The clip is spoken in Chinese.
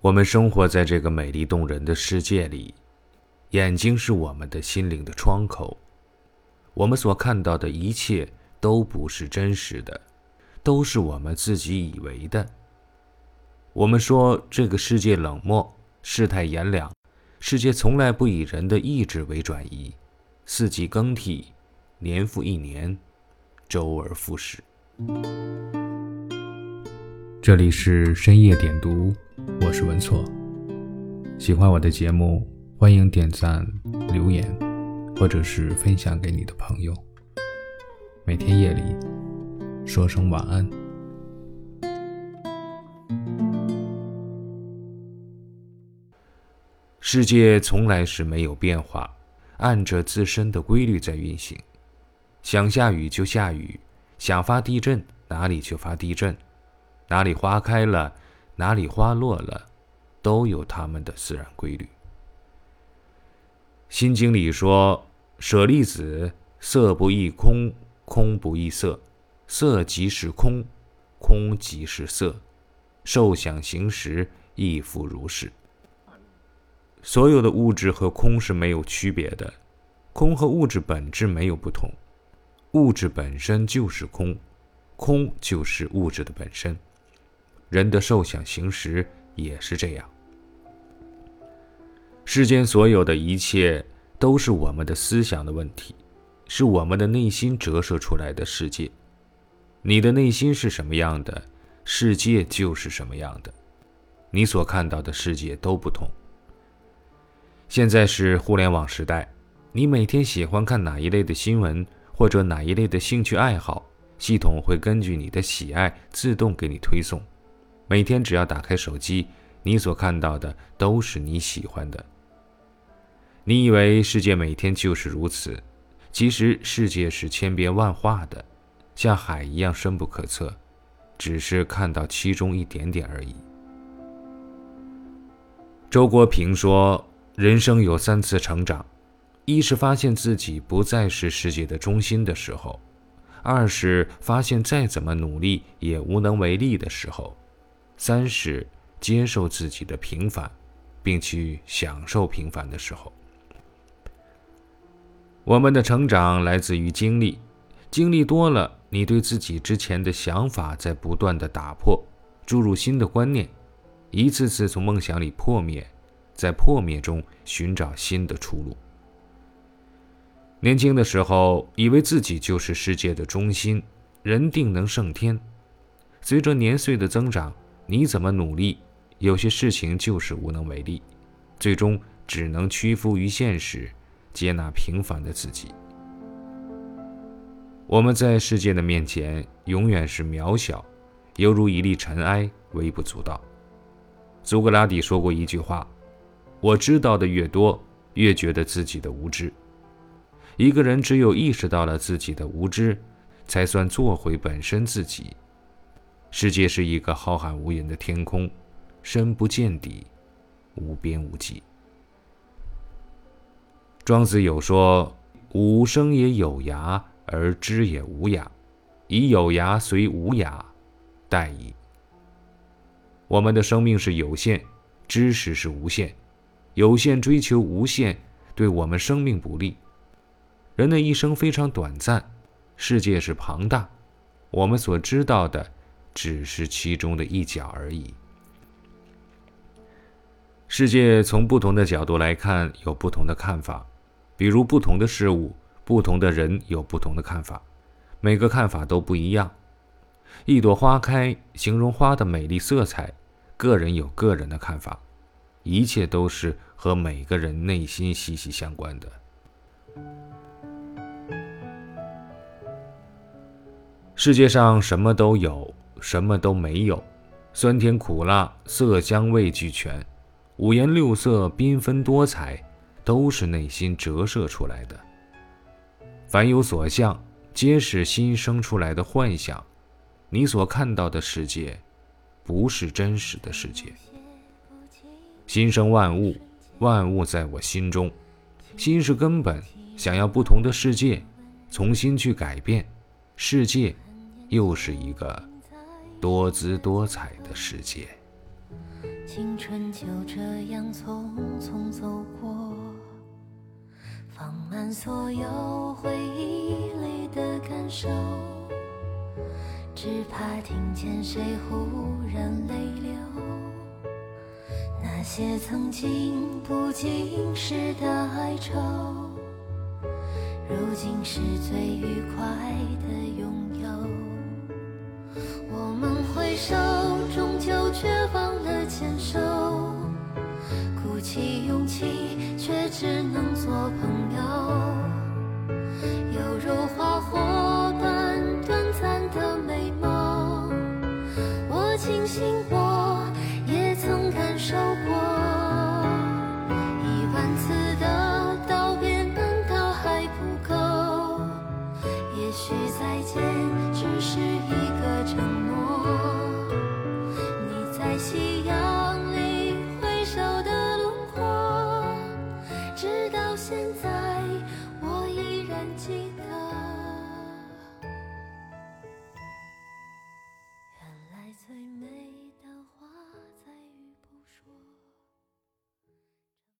我们生活在这个美丽动人的世界里，眼睛是我们的心灵的窗口。我们所看到的一切都不是真实的，都是我们自己以为的。我们说这个世界冷漠，世态炎凉，世界从来不以人的意志为转移，四季更替，年复一年，周而复始。这里是深夜点读。我是文措，喜欢我的节目，欢迎点赞、留言，或者是分享给你的朋友。每天夜里说声晚安。世界从来是没有变化，按着自身的规律在运行。想下雨就下雨，想发地震哪里就发地震，哪里花开了。哪里花落了，都有它们的自然规律。《心经》里说：“舍利子，色不异空，空不异色，色即是空，空即是色，受想行识亦复如是。”所有的物质和空是没有区别的，空和物质本质没有不同，物质本身就是空，空就是物质的本身。人的受想行识也是这样。世间所有的一切都是我们的思想的问题，是我们的内心折射出来的世界。你的内心是什么样的，世界就是什么样的。你所看到的世界都不同。现在是互联网时代，你每天喜欢看哪一类的新闻，或者哪一类的兴趣爱好，系统会根据你的喜爱自动给你推送。每天只要打开手机，你所看到的都是你喜欢的。你以为世界每天就是如此，其实世界是千变万化的，像海一样深不可测，只是看到其中一点点而已。周国平说：“人生有三次成长，一是发现自己不再是世界的中心的时候；二是发现再怎么努力也无能为力的时候。”三是接受自己的平凡，并去享受平凡的时候。我们的成长来自于经历，经历多了，你对自己之前的想法在不断的打破，注入新的观念，一次次从梦想里破灭，在破灭中寻找新的出路。年轻的时候，以为自己就是世界的中心，人定能胜天。随着年岁的增长，你怎么努力，有些事情就是无能为力，最终只能屈服于现实，接纳平凡的自己。我们在世界的面前永远是渺小，犹如一粒尘埃，微不足道。苏格拉底说过一句话：“我知道的越多，越觉得自己的无知。”一个人只有意识到了自己的无知，才算做回本身自己。世界是一个浩瀚无垠的天空，深不见底，无边无际。庄子有说：“吾生也有涯，而知也无涯，以有涯随无涯，殆矣。”我们的生命是有限，知识是无限，有限追求无限，对我们生命不利。人的一生非常短暂，世界是庞大，我们所知道的。只是其中的一角而已。世界从不同的角度来看，有不同的看法。比如，不同的事物、不同的人有不同的看法，每个看法都不一样。一朵花开，形容花的美丽色彩，个人有个人的看法。一切都是和每个人内心息息相关的。世界上什么都有。什么都没有，酸甜苦辣、色香味俱全，五颜六色、缤纷多彩，都是内心折射出来的。凡有所向，皆是心生出来的幻想。你所看到的世界，不是真实的世界。心生万物，万物在我心中，心是根本。想要不同的世界，从心去改变，世界又是一个。多姿多彩的世界。青春就这样匆匆走过，放慢所有回忆里的感受，只怕听见谁忽然泪流。那些曾经不经事的哀愁，如今是最愉快的拥有。手，终究却忘了牵手，鼓起勇气，却只能做朋友。犹如花火般短暂的美梦，我庆幸我也曾感受过。一万次的道别，难道还不够？也许再见记得。